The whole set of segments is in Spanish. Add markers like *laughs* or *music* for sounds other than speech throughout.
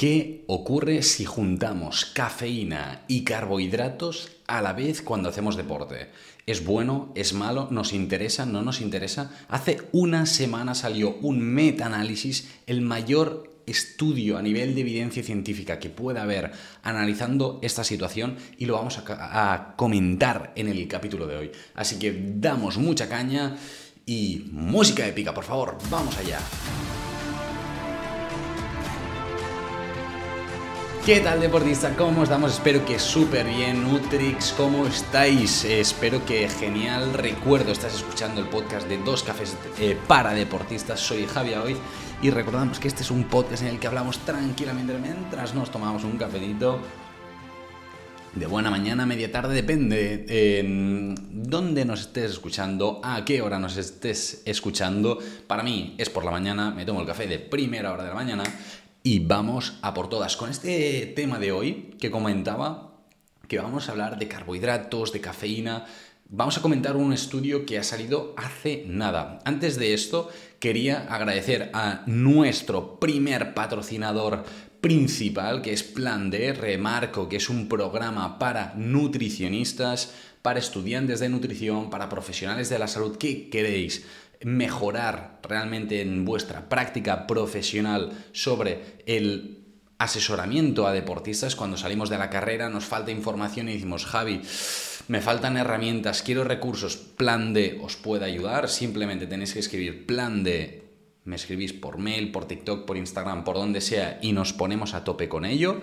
¿Qué ocurre si juntamos cafeína y carbohidratos a la vez cuando hacemos deporte? ¿Es bueno? ¿Es malo? ¿Nos interesa? ¿No nos interesa? Hace una semana salió un metaanálisis, el mayor estudio a nivel de evidencia científica que pueda haber analizando esta situación y lo vamos a, a comentar en el capítulo de hoy. Así que damos mucha caña y música épica, por favor, vamos allá. ¿Qué tal deportista? ¿Cómo estamos? Espero que súper bien. Nutrix, ¿cómo estáis? espero que genial. Recuerdo, estás escuchando el podcast de Dos Cafés eh, para Deportistas. Soy Javier Hoy y recordamos que este es un podcast en el que hablamos tranquilamente mientras nos tomamos un cafetito. De buena mañana, media tarde, depende en dónde nos estés escuchando, a qué hora nos estés escuchando. Para mí es por la mañana, me tomo el café de primera hora de la mañana y vamos a por todas. Con este tema de hoy que comentaba, que vamos a hablar de carbohidratos, de cafeína, vamos a comentar un estudio que ha salido hace nada. Antes de esto, quería agradecer a nuestro primer patrocinador principal, que es Plan D, remarco que es un programa para nutricionistas, para estudiantes de nutrición, para profesionales de la salud que queréis mejorar realmente en vuestra práctica profesional sobre el asesoramiento a deportistas, cuando salimos de la carrera nos falta información y decimos, Javi, me faltan herramientas, quiero recursos, plan D os puede ayudar, simplemente tenéis que escribir plan D, me escribís por mail, por TikTok, por Instagram, por donde sea y nos ponemos a tope con ello.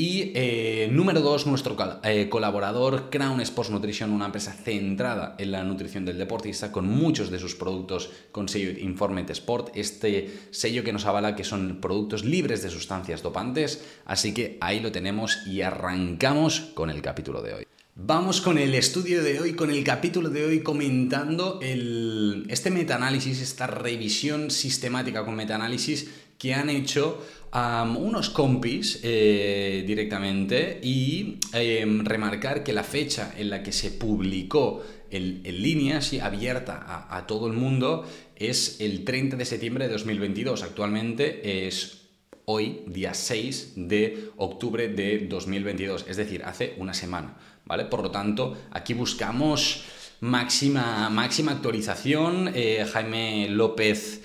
Y eh, número dos, nuestro eh, colaborador Crown Sports Nutrition, una empresa centrada en la nutrición del deportista, con muchos de sus productos con sello Informate Sport, este sello que nos avala que son productos libres de sustancias dopantes. Así que ahí lo tenemos y arrancamos con el capítulo de hoy. Vamos con el estudio de hoy, con el capítulo de hoy comentando el, este metaanálisis, esta revisión sistemática con metaanálisis que han hecho unos compis eh, directamente y em, remarcar que la fecha en la que se publicó en, línea, así abierta a, todo el mundo, es el 30 de septiembre de 2022. Actualmente es hoy, día 6 de octubre de 2022, es decir, hace una semana, ¿vale? Por lo tanto, aquí buscamos máxima, máxima actualización. Eh, Jaime López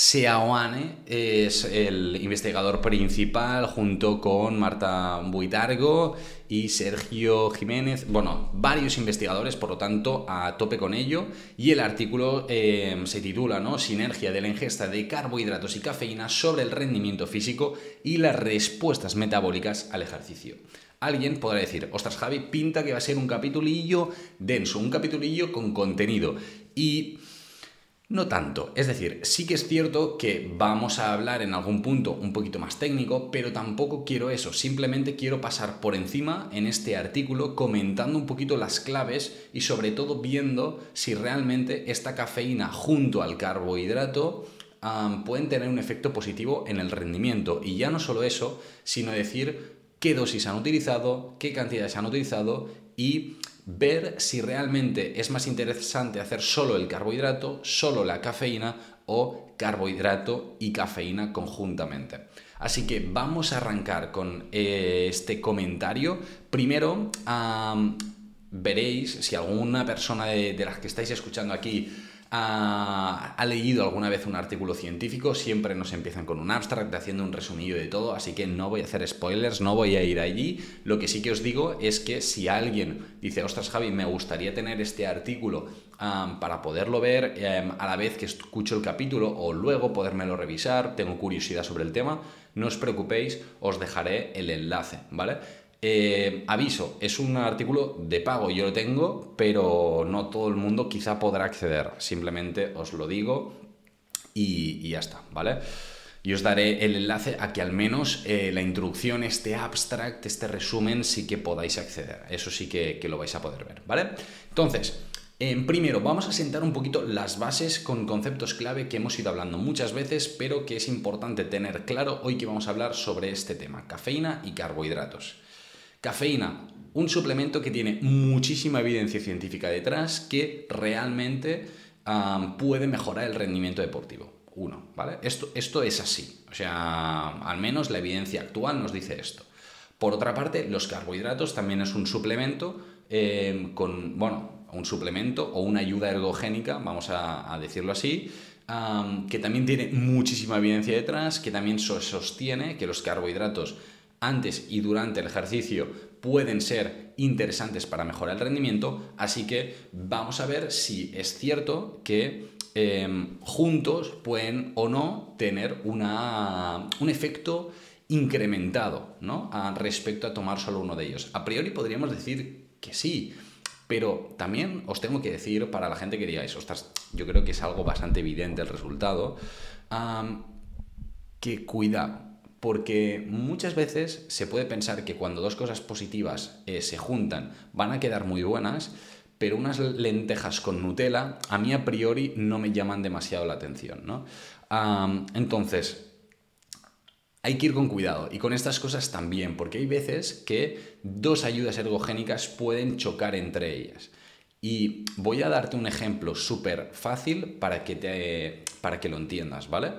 Seaoane es el investigador principal junto con Marta Buitargo y Sergio Jiménez, bueno, varios investigadores, por lo tanto, a tope con ello. Y el artículo em, se titula, ¿no? Sinergia de la ingesta de carbohidratos y cafeína sobre el rendimiento físico y las respuestas metabólicas al ejercicio. Alguien podrá decir, ostras Javi, pinta que va a ser un capitulillo denso, un capitulillo con contenido. Y no tanto. Es decir, sí que es cierto que vamos a hablar en algún punto un poquito más técnico, pero tampoco quiero eso. Simplemente quiero pasar por encima en este artículo comentando un poquito las claves y sobre todo viendo si realmente esta cafeína junto al carbohidrato pueden tener un efecto positivo en el rendimiento. Y ya no solo eso, sino decir qué dosis han utilizado, qué cantidades han utilizado y ver si realmente es más interesante hacer solo el carbohidrato, solo la cafeína o carbohidrato y cafeína conjuntamente. Así que vamos a arrancar con eh, este comentario. Primero, veréis si alguna persona de las que estáis escuchando aquí ha, leído alguna vez un artículo científico, siempre nos empiezan con un abstract haciendo un resumillo de todo, así que no voy a hacer spoilers, no voy a ir allí. Lo que sí que os digo es que si alguien dice, ostras Javi, me gustaría tener este artículo para poderlo ver em, a la vez que escucho el capítulo o luego podérmelo revisar, tengo curiosidad sobre el tema, no os preocupéis, os dejaré el enlace, ¿vale? Eh, aviso, es un artículo de pago, yo lo tengo, pero no todo el mundo quizá podrá acceder. Simplemente os lo digo y, ya está, ¿vale? Y os daré el enlace a que al menos eh, la introducción, este abstract, este resumen, sí que podáis acceder. Eso sí que, lo vais a poder ver, ¿vale? Entonces, primero, vamos a sentar un poquito las bases con conceptos clave que hemos ido hablando muchas veces, pero que es importante tener claro hoy que vamos a hablar sobre este tema, cafeína y carbohidratos. Cafeína, un suplemento que tiene muchísima evidencia científica detrás que realmente puede mejorar el rendimiento deportivo. 1, ¿vale? Esto, esto es así, o sea, al menos la evidencia actual nos dice esto. Por otra parte, los carbohidratos también es un suplemento eh, con, bueno, un suplemento o una ayuda ergogénica, vamos a, decirlo así, que también tiene muchísima evidencia detrás, que también sostiene que los carbohidratos antes y durante el ejercicio pueden ser interesantes para mejorar el rendimiento, así que vamos a ver si es cierto que em, juntos pueden o no tener una, un efecto incrementado ¿no? respecto a tomar solo uno de ellos. A priori podríamos decir que sí, pero también os tengo que decir para la gente que digáis, ostras, yo creo que es algo bastante evidente el resultado, que cuida, porque muchas veces se puede pensar que cuando dos cosas positivas eh, se juntan van a quedar muy buenas, pero unas lentejas con Nutella a mí a priori no me llaman demasiado la atención, ¿no? entonces, hay que ir con cuidado y con estas cosas también, porque hay veces que dos ayudas ergogénicas pueden chocar entre ellas. Y voy a darte un ejemplo súper fácil para que, te, para que lo entiendas, ¿vale?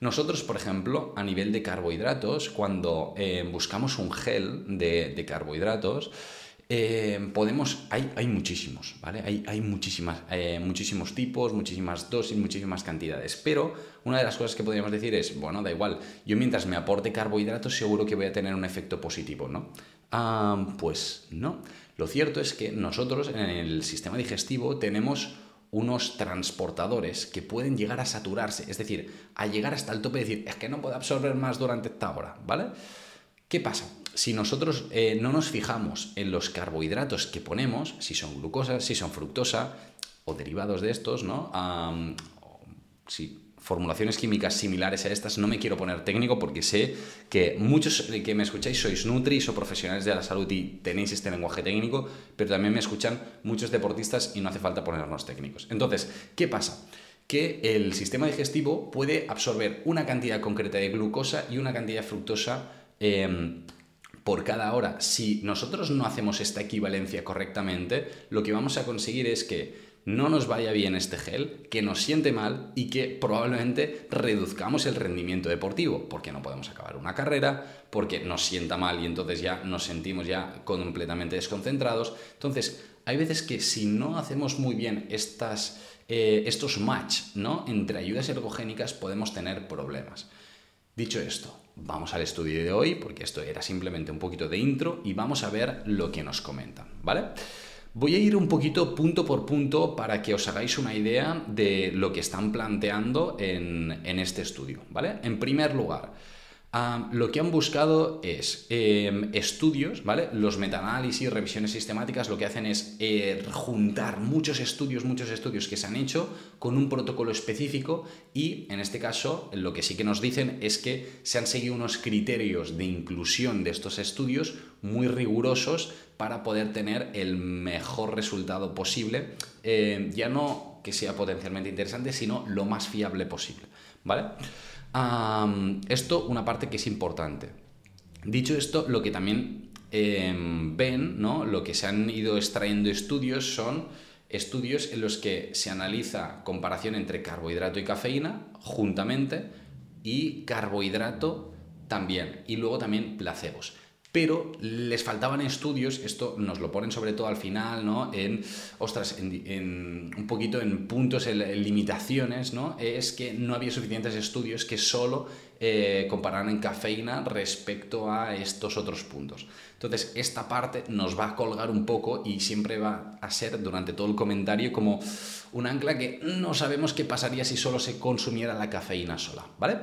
Nosotros, por ejemplo, a nivel de carbohidratos, cuando eh, buscamos un gel de, carbohidratos, eh, podemos, hay, hay, muchísimos, ¿vale? Hay, hay muchísimas, eh, muchísimos tipos, muchísimas dosis, muchísimas cantidades. Pero una de las cosas que podríamos decir es, bueno, da igual, yo mientras me aporte carbohidratos seguro que voy a tener un efecto positivo, ¿no? Ah, pues no. Lo cierto es que nosotros en el sistema digestivo tenemos unos transportadores que pueden llegar a saturarse, es decir, a llegar hasta el tope y decir, es que no puedo absorber más durante esta hora, ¿vale? ¿Qué pasa? Si nosotros eh, no nos fijamos en los carbohidratos que ponemos, si son glucosa, si son fructosa o derivados de estos, ¿no? si formulaciones químicas similares a estas, no me quiero poner técnico porque sé que muchos que me escucháis sois nutris o profesionales de la salud y tenéis este lenguaje técnico, pero también me escuchan muchos deportistas y no hace falta ponernos técnicos. Entonces, ¿qué pasa? que el sistema digestivo puede absorber una cantidad concreta de glucosa y una cantidad de fructosa Em, por cada hora. Si nosotros no hacemos esta equivalencia correctamente, lo que vamos a conseguir es que no nos vaya bien este gel, que nos siente mal y que probablemente reduzcamos el rendimiento deportivo, porque no podemos acabar una carrera, porque nos sienta mal y entonces ya nos sentimos ya completamente desconcentrados. Entonces, hay veces que si no hacemos muy bien estas, eh, estos match ¿no? entre ayudas ergogénicas podemos tener problemas. Dicho esto, vamos al estudio de hoy, porque esto era simplemente un poquito de intro y vamos a ver lo que nos comentan, ¿vale? Voy a ir un poquito punto por punto para que os hagáis una idea de lo que están planteando en, en este estudio, ¿vale? En primer lugar, lo que han buscado es em, estudios, ¿vale? Los metaanálisis, revisiones sistemáticas, lo que hacen es eh, juntar muchos estudios, muchos estudios que se han hecho con un protocolo específico y en este caso lo que sí que nos dicen es que se han seguido unos criterios de inclusión de estos estudios muy rigurosos para poder tener el mejor resultado posible, eh, ya no que sea potencialmente interesante, sino lo más fiable posible, ¿vale? Esto, una parte que es importante. Dicho esto, lo que también em, ven, ¿no? lo que se han ido extrayendo estudios son estudios en los que se analiza comparación entre carbohidrato y cafeína juntamente y carbohidrato también, y luego también placebos pero les faltaban estudios, esto nos lo ponen sobre todo al final, ¿no? En, ostras, en, un poquito en puntos, en, limitaciones, ¿no? Es que no había suficientes estudios que solo eh, compararan en cafeína respecto a estos otros puntos. Entonces, esta parte nos va a colgar un poco y siempre va a ser durante todo el comentario como un ancla que no sabemos qué pasaría si solo se consumiera la cafeína sola, ¿vale?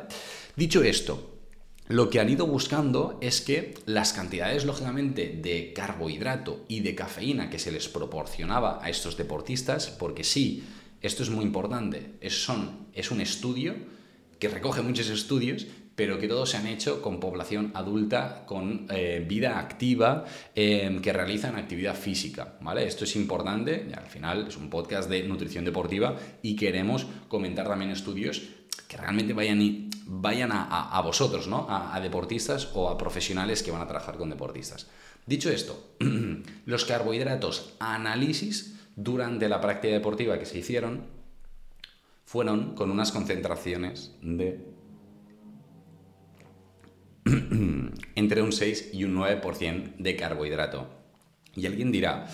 Dicho esto, lo que han ido buscando es que las cantidades, lógicamente, de carbohidrato y de cafeína que se les proporcionaba a estos deportistas, porque sí, esto es muy importante, es, son, es un estudio que recoge muchos estudios, pero que todos se han hecho con población adulta, con eh, vida activa, em, que realizan actividad física, ¿vale? Esto es importante, y al final es un podcast de nutrición deportiva y queremos comentar también estudios que realmente vayan, vayan a, vosotros, ¿no? A, deportistas o a profesionales que van a trabajar con deportistas. Dicho esto, *clears throat* los carbohidratos análisis durante la práctica deportiva que se hicieron fueron con unas concentraciones de *clears throat* entre un 6 y un 9% de carbohidrato. Y alguien dirá,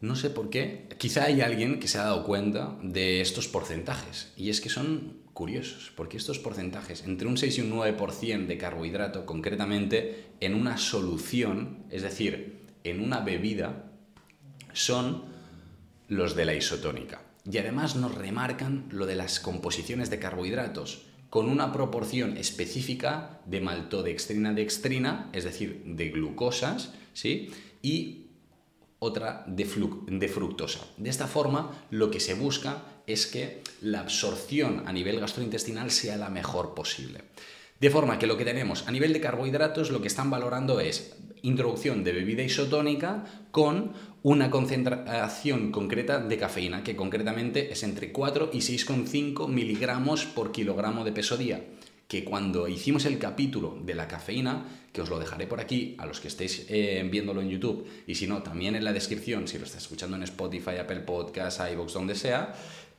no sé por qué, quizá hay alguien que se ha dado cuenta de estos porcentajes. Y es que son curiosos, porque estos porcentajes, entre un 6 y un 9% de carbohidrato, concretamente en una solución, es decir, en una bebida, son los de la isotónica. Y además nos remarcan lo de las composiciones de carbohidratos con una proporción específica de maltodextrina dextrina, es decir, de glucosas, ¿sí? y otra de, de, fructosa. De esta forma, lo que se busca es que la absorción a nivel gastrointestinal sea la mejor posible. De forma que lo que tenemos a nivel de carbohidratos, lo que están valorando es introducción de bebida isotónica con una concentración concreta de cafeína, que concretamente es entre 4 y 6,5 miligramos por kilogramo de peso día. Que cuando hicimos el capítulo de la cafeína, que os lo dejaré por aquí a los que estéis eh, viéndolo en YouTube, y si no, también en la descripción, si lo estás escuchando en Spotify, Apple Podcasts, iVoox, donde sea,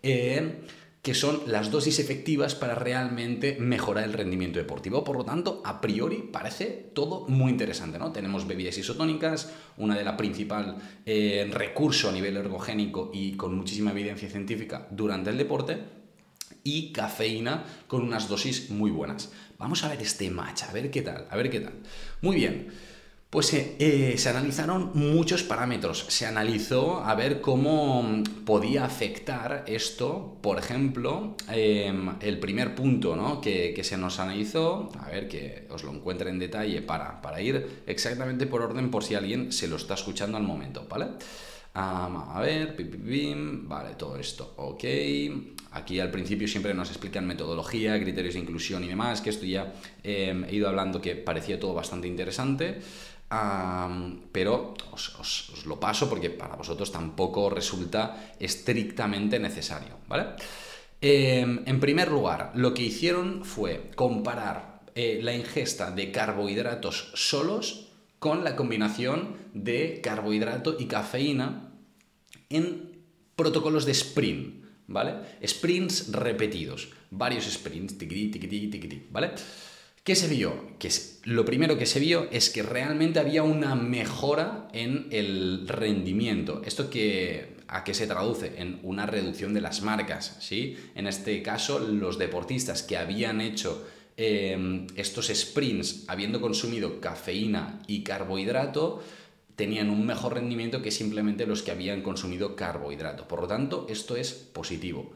eh, que son las dosis efectivas para realmente mejorar el rendimiento deportivo. Por lo tanto, a priori parece todo muy interesante, ¿no? Tenemos bebidas isotónicas, una de la principal eh, recurso a nivel ergogénico y con muchísima evidencia científica durante el deporte, y cafeína con unas dosis muy buenas. Vamos a ver este match, a ver qué tal, a ver qué tal. Muy bien. Pues eh, eh, se analizaron muchos parámetros. Se analizó a ver cómo podía afectar esto, por ejemplo, em, el primer punto ¿no? que, se nos analizó, a ver que os lo encuentre en detalle para, para ir exactamente por orden por si alguien se lo está escuchando al momento, ¿vale? a ver, pim, vale, todo esto, ok. Aquí al principio siempre nos explican metodología, criterios de inclusión y demás, que esto ya em, he ido hablando que parecía todo bastante interesante pero os, lo paso porque para vosotros tampoco resulta estrictamente necesario, ¿vale? Em, en primer lugar, lo que hicieron fue comparar eh, la ingesta de carbohidratos solos con la combinación de carbohidrato y cafeína en protocolos de sprint, ¿vale? Sprints repetidos, varios sprints, tiquití, tiquití, tiquití, ¿vale? ¿Qué se vio? Que lo primero que se vio es que realmente había una mejora en el rendimiento. ¿Esto que, a qué se traduce? En una reducción de las marcas. ¿sí? En este caso, los deportistas que habían hecho em, estos sprints habiendo consumido cafeína y carbohidrato, tenían un mejor rendimiento que simplemente los que habían consumido carbohidrato. Por lo tanto, esto es positivo.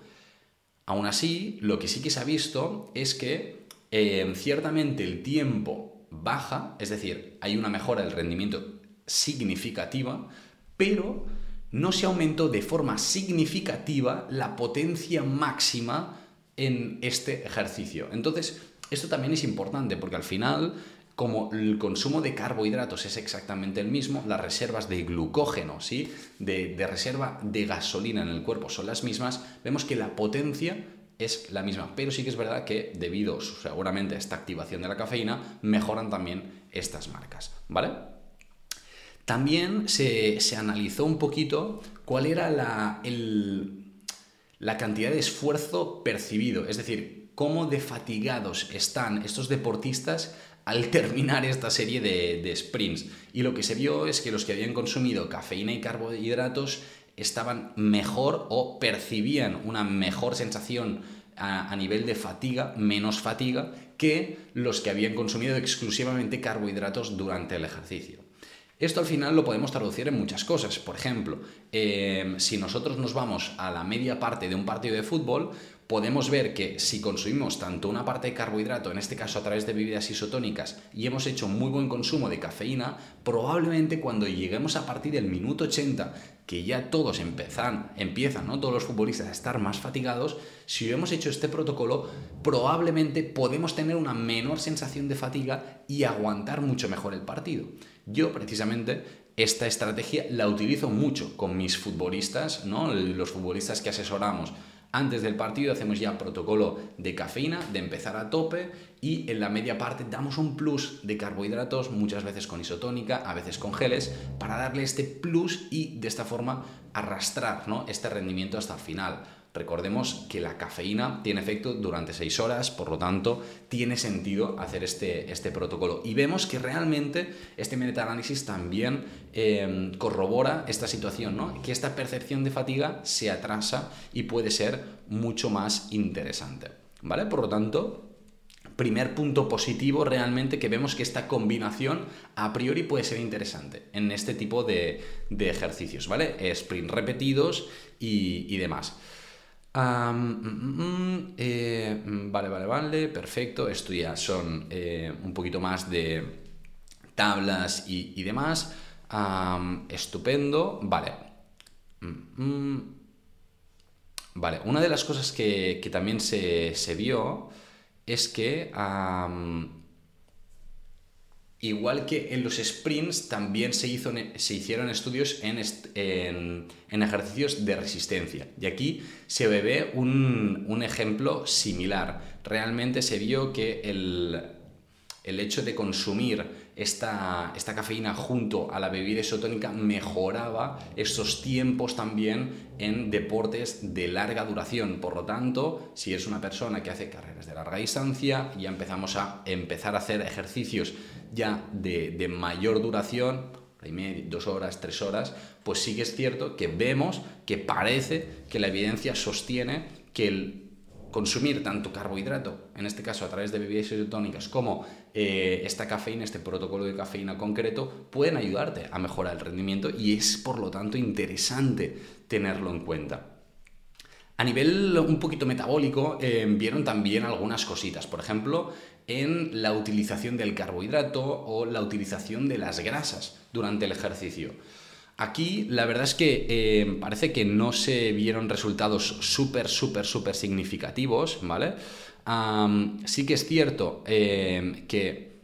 Aún así, lo que sí que se ha visto es que eh, ciertamente el tiempo baja, es decir, hay una mejora del rendimiento significativa, pero no se aumentó de forma significativa la potencia máxima en este ejercicio. Entonces, esto también es importante porque al final, como el consumo de carbohidratos es exactamente el mismo, las reservas de glucógeno, ¿sí? de reserva de gasolina en el cuerpo son las mismas, vemos que la potencia es la misma, pero sí que es verdad que debido seguramente a esta activación de la cafeína, mejoran también estas marcas, ¿vale? También se, analizó un poquito cuál era la, la cantidad de esfuerzo percibido, es decir, cómo de fatigados están estos deportistas al *laughs* terminar esta serie de, de, sprints. Y lo que se vio es que los que habían consumido cafeína y carbohidratos estaban mejor o percibían una mejor sensación a, nivel de fatiga, menos fatiga, que los que habían consumido exclusivamente carbohidratos durante el ejercicio. Esto al final lo podemos traducir en muchas cosas. Por ejemplo, em, si nosotros nos vamos a la media parte de un partido de fútbol, podemos ver que si consumimos tanto una parte de carbohidrato, en este caso a través de bebidas isotónicas, y hemos hecho muy buen consumo de cafeína, probablemente cuando lleguemos a partir del minuto 80, que ya todos empiezan, empiezan ¿no? todos los futbolistas a estar más fatigados, si hemos hecho este protocolo, probablemente podemos tener una menor sensación de fatiga y aguantar mucho mejor el partido. Yo precisamente esta estrategia la utilizo mucho con mis futbolistas, ¿no? los futbolistas que asesoramos antes del partido hacemos ya protocolo de cafeína, de empezar a tope y en la media parte damos un plus de carbohidratos, muchas veces con isotónica, a veces con geles, para darle este plus y de esta forma arrastrar ¿no? este rendimiento hasta el final. Recordemos que la cafeína tiene efecto durante 6 horas, por lo tanto, tiene sentido hacer este, este protocolo. Y vemos que realmente este metaanálisis también em, corrobora esta situación, ¿no? que esta percepción de fatiga se atrasa y puede ser mucho más interesante. ¿Vale? Por lo tanto, primer punto positivo realmente que vemos que esta combinación a priori puede ser interesante en este tipo de, ejercicios, ¿vale? Sprint repetidos y, demás. Eh, vale, vale, vale, perfecto. Esto ya son eh, un poquito más de tablas y, demás. estupendo. Vale. Vale, una de las cosas que, también se, se vio es que igual que en los sprints también se, hizo, se hicieron estudios en, en, ejercicios de resistencia. Y aquí se ve un, un ejemplo similar. Realmente se vio que el, el hecho de consumir esta, esta, cafeína junto a la bebida isotónica mejoraba estos tiempos también en deportes de larga duración. Por lo tanto, si es una persona que hace carreras de larga distancia, ya empezamos a empezar a hacer ejercicios ya de, de mayor duración, dos horas, tres horas, pues sí que es cierto que vemos que parece que la evidencia sostiene que el consumir tanto carbohidrato, en este caso a través de bebidas isotónicas, como eh, esta cafeína, este protocolo de cafeína concreto, pueden ayudarte a mejorar el rendimiento y es por lo tanto interesante tenerlo en cuenta. A nivel un poquito metabólico, eh, vieron también algunas cositas, por ejemplo, en la utilización del carbohidrato o la utilización de las grasas durante el ejercicio. Aquí la verdad es que eh, parece que no se vieron resultados súper, súper, súper significativos, ¿vale? sí que es cierto eh, que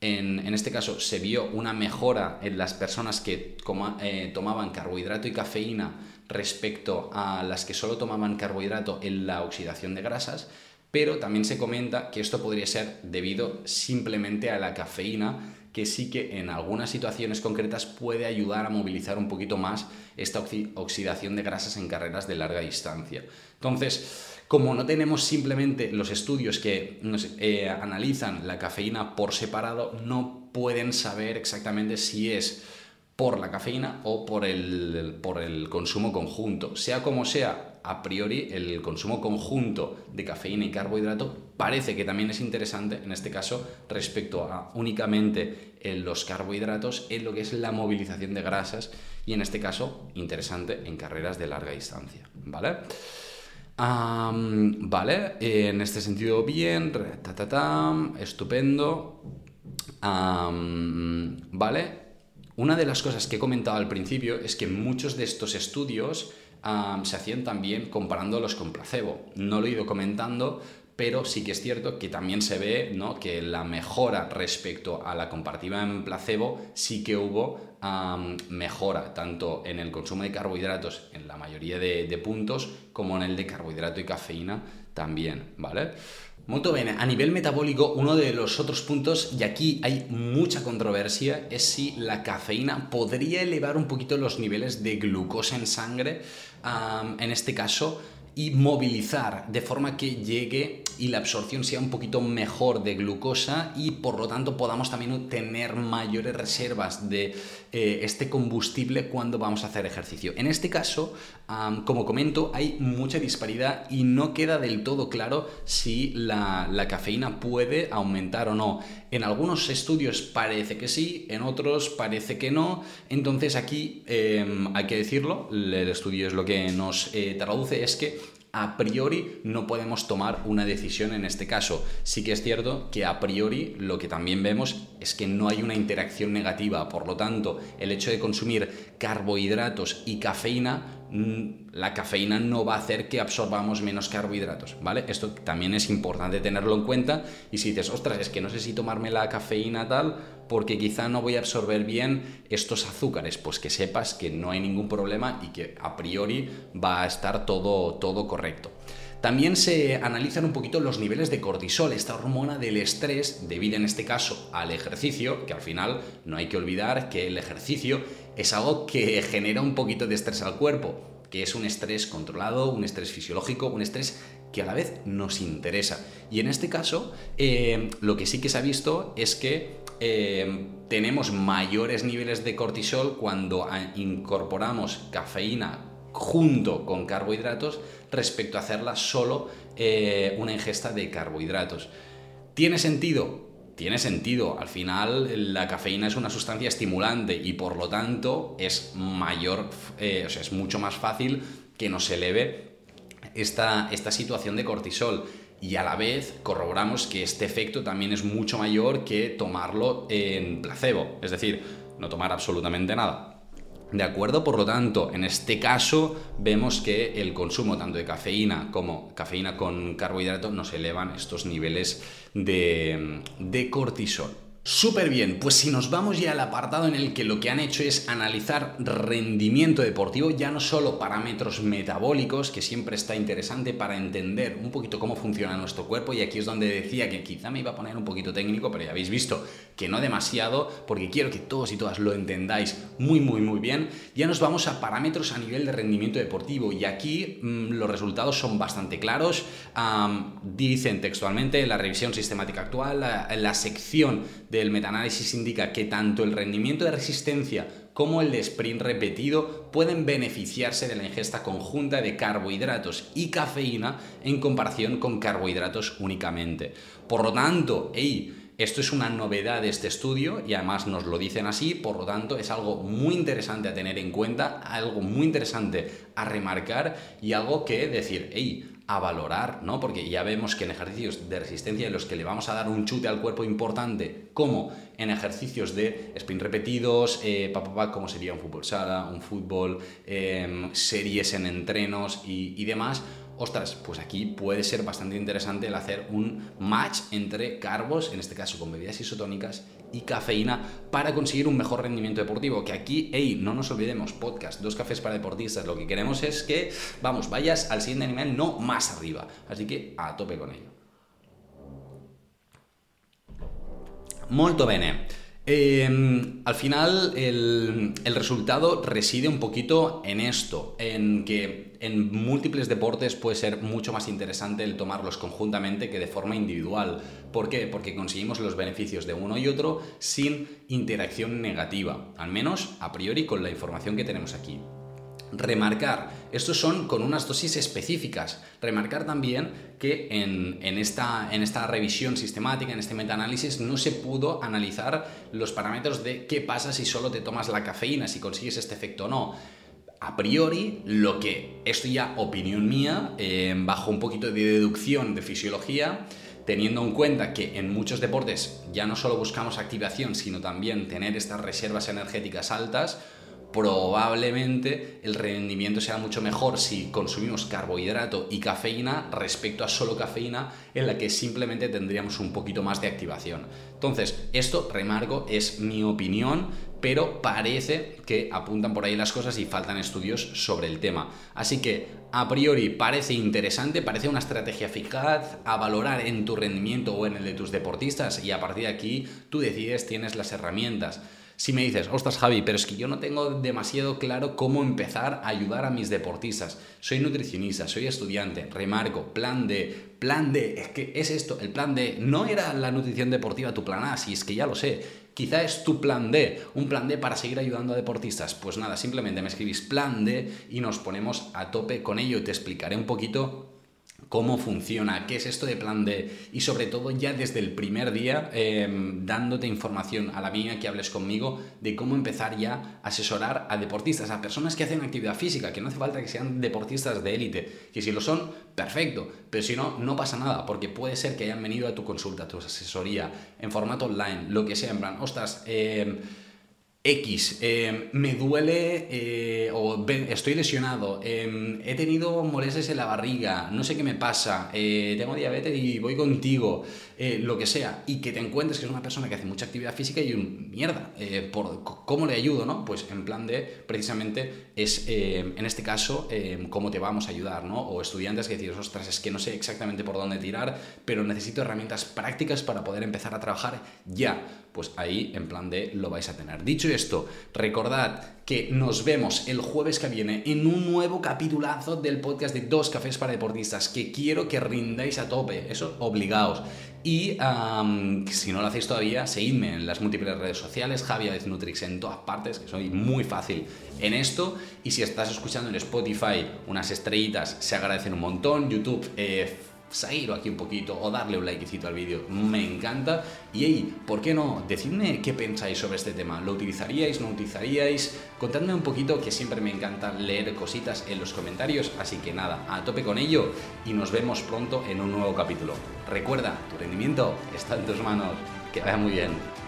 en, este caso se vio una mejora en las personas que eh, tomaban carbohidrato y cafeína respecto a las que solo tomaban carbohidrato en la oxidación de grasas, pero también se comenta que esto podría ser debido simplemente a la cafeína que sí que en algunas situaciones concretas puede ayudar a movilizar un poquito más esta oxidación de grasas en carreras de larga distancia. Entonces, como no tenemos simplemente los estudios que nos, eh, analizan la cafeína por separado, no pueden saber exactamente si es por la cafeína o por el, por el consumo conjunto. Sea como sea, a priori el consumo conjunto de cafeína y carbohidrato parece que también es interesante, en este caso, respecto a únicamente los carbohidratos en lo que es la movilización de grasas y en este caso interesante en carreras de larga distancia. ¿Vale? vale, en este sentido bien, ta, ta, ta, estupendo. vale, una de las cosas que he comentado al principio es que muchos de estos estudios se hacían también comparándolos con placebo. No lo he ido comentando, pero sí que es cierto que también se ve ¿no? que la mejora respecto a la comparativa en placebo sí que hubo mejora tanto en el consumo de carbohidratos en la mayoría de, puntos como en el de carbohidrato y cafeína también, ¿vale? Muy bien, a nivel metabólico, uno de los otros puntos, y aquí hay mucha controversia, es si la cafeína podría elevar un poquito los niveles de glucosa en sangre, en este caso, y movilizar de forma que llegue y la absorción sea un poquito mejor de glucosa y por lo tanto podamos también tener mayores reservas de eh, este combustible cuando vamos a hacer ejercicio. En este caso, como comento, hay mucha disparidad y no queda del todo claro si la, cafeína puede aumentar o no. En algunos estudios parece que sí, en otros parece que no. Entonces aquí em, hay que decirlo, el estudio es lo que nos eh, traduce, es que a priori no podemos tomar una decisión en este caso. Sí que es cierto que a priori lo que también vemos es que no hay una interacción negativa, por lo tanto, el hecho de consumir carbohidratos y cafeína la cafeína no va a hacer que absorbamos menos carbohidratos, ¿vale? Esto también es importante tenerlo en cuenta y si dices, ostras, es que no sé si tomarme la cafeína tal porque quizá no voy a absorber bien estos azúcares, pues que sepas que no hay ningún problema y que a priori va a estar todo, todo correcto. También se analizan un poquito los niveles de cortisol, esta hormona del estrés, debido en este caso al ejercicio, que al final no hay que olvidar que el ejercicio es algo que genera un poquito de estrés al cuerpo. que es un estrés controlado, un estrés fisiológico, un estrés que a la vez nos interesa. Y en este caso, eh, lo que sí que se ha visto es que eh, tenemos mayores niveles de cortisol cuando incorporamos cafeína junto con carbohidratos respecto a hacerla solo eh, una ingesta de carbohidratos. ¿Tiene sentido? Tiene sentido. Al final la cafeína es una sustancia estimulante y por lo tanto es mayor, o sea, es mucho más fácil que nos eleve esta, esta situación de cortisol y a la vez corroboramos que este efecto también es mucho mayor que tomarlo en placebo, es decir, no tomar absolutamente nada. ¿De acuerdo? Por lo tanto, en este caso vemos que el consumo tanto de cafeína como cafeína con carbohidratos nos elevan estos niveles de, de cortisol. Súper bien, pues si nos vamos ya al apartado en el que lo que han hecho es analizar rendimiento deportivo, ya no solo parámetros metabólicos, que siempre está interesante para entender un poquito cómo funciona nuestro cuerpo, y aquí es donde decía que quizá me iba a poner un poquito técnico, pero ya habéis visto que no demasiado, porque quiero que todos y todas lo entendáis muy, muy, muy bien, ya nos vamos a parámetros a nivel de rendimiento deportivo, y aquí mmm, los resultados son bastante claros, dicen textualmente la revisión sistemática actual, la, la sección del metaanálisis indica que tanto el rendimiento de resistencia como el de sprint repetido pueden beneficiarse de la ingesta conjunta de carbohidratos y cafeína en comparación con carbohidratos únicamente. Por lo tanto, esto es una novedad de este estudio y además nos lo dicen así, por lo tanto es algo muy interesante a tener en cuenta, algo muy interesante a remarcar y algo que decir, hey, a valorar, ¿no? Porque ya vemos que en ejercicios de resistencia en los que le vamos a dar un chute al cuerpo importante, como en ejercicios de sprint repetidos, eh, como sería un fútbol sala, un fútbol, em, series en entrenos y demás, ostras, pues aquí puede ser bastante interesante el hacer un match entre carbos, en este caso con bebidas isotónicas, y cafeína para conseguir un mejor rendimiento deportivo. Que aquí, hey, no nos olvidemos, podcast, dos cafés para deportistas, lo que queremos es que, vamos, vayas al siguiente nivel, no más arriba. Así que a tope con ello. Molto bene. Em, al final el, resultado reside un poquito en esto, en que en múltiples deportes puede ser mucho más interesante el tomarlos conjuntamente que de forma individual. ¿Por qué? Porque conseguimos los beneficios de uno y otro sin interacción negativa, al menos a priori con la información que tenemos aquí. Remarcar, estos son con unas dosis específicas. Remarcar también que en, esta, en esta revisión sistemática, en este metaanálisis, no se pudo analizar los parámetros de qué pasa si solo te tomas la cafeína, si consigues este efecto o no. A priori, lo que, esto ya opinión mía, eh, bajo un poquito de deducción de fisiología, teniendo en cuenta que en muchos deportes ya no solo buscamos activación, sino también tener estas reservas energéticas altas, probablemente el rendimiento sea mucho mejor si consumimos carbohidrato y cafeína respecto a solo cafeína en la que simplemente tendríamos un poquito más de activación. Entonces, esto, remarco, es mi opinión, pero parece que apuntan por ahí las cosas y faltan estudios sobre el tema. Así que, a priori, parece interesante, parece una estrategia eficaz a valorar en tu rendimiento o en el de tus deportistas y a partir de aquí tú decides, tienes las herramientas. Si me dices, ostras Javi, pero es que yo no tengo demasiado claro cómo empezar a ayudar a mis deportistas. Soy nutricionista, soy estudiante, remarco, plan D, plan D, es que es esto, el plan D no era la nutrición deportiva tu plan A, si es que ya lo sé. Quizá es tu plan D, un plan D para seguir ayudando a deportistas. Pues nada, simplemente me escribís plan D y nos ponemos a tope con ello y te explicaré un poquito cómo funciona, qué es esto de plan D y sobre todo ya desde el primer día em, dándote información a la mía que hables conmigo de cómo empezar ya a asesorar a deportistas, a personas que hacen actividad física, que no hace falta que sean deportistas de élite, que si lo son, perfecto, pero si no, no pasa nada, porque puede ser que hayan venido a tu consulta, a tu asesoría, en formato online, lo que sea, en plan, ostras, eh, X, eh, me duele eh, o estoy lesionado, em, he tenido molestias en la barriga, no sé qué me pasa, eh, tengo diabetes y voy contigo, lo que sea, y que te encuentres que es una persona que hace mucha actividad física y un mierda, por, ¿cómo le ayudo? no? Pues en plan de, precisamente, es en este caso, em, cómo te vamos a ayudar, ¿no? O estudiantes que decís, ostras, es que no sé exactamente por dónde tirar, pero necesito herramientas prácticas para poder empezar a trabajar ya. Pues ahí, en plan de, lo vais a tener. Dicho esto, recordad que nos vemos el jueves que viene en un nuevo capitulazo del podcast de Dos Cafés para Deportistas, que quiero que rindáis a tope, eso obligaos. Y si no lo hacéis todavía, seguidme en las múltiples redes sociales, Javier Nutrix en todas partes, que soy muy fácil en esto. Y si estás escuchando en Spotify unas estrellitas, se agradecen un montón. YouTube, eh, seguirlo aquí un poquito o darle un likecito al vídeo, me encanta. Y hey, ¿por qué no? Decidme qué pensáis sobre este tema. ¿Lo utilizaríais? ¿No utilizaríais? Contadme un poquito que siempre me encanta leer cositas en los comentarios. Así que nada, a tope con ello y nos vemos pronto en un nuevo capítulo. Recuerda, tu rendimiento está en tus manos. Que vaya muy bien.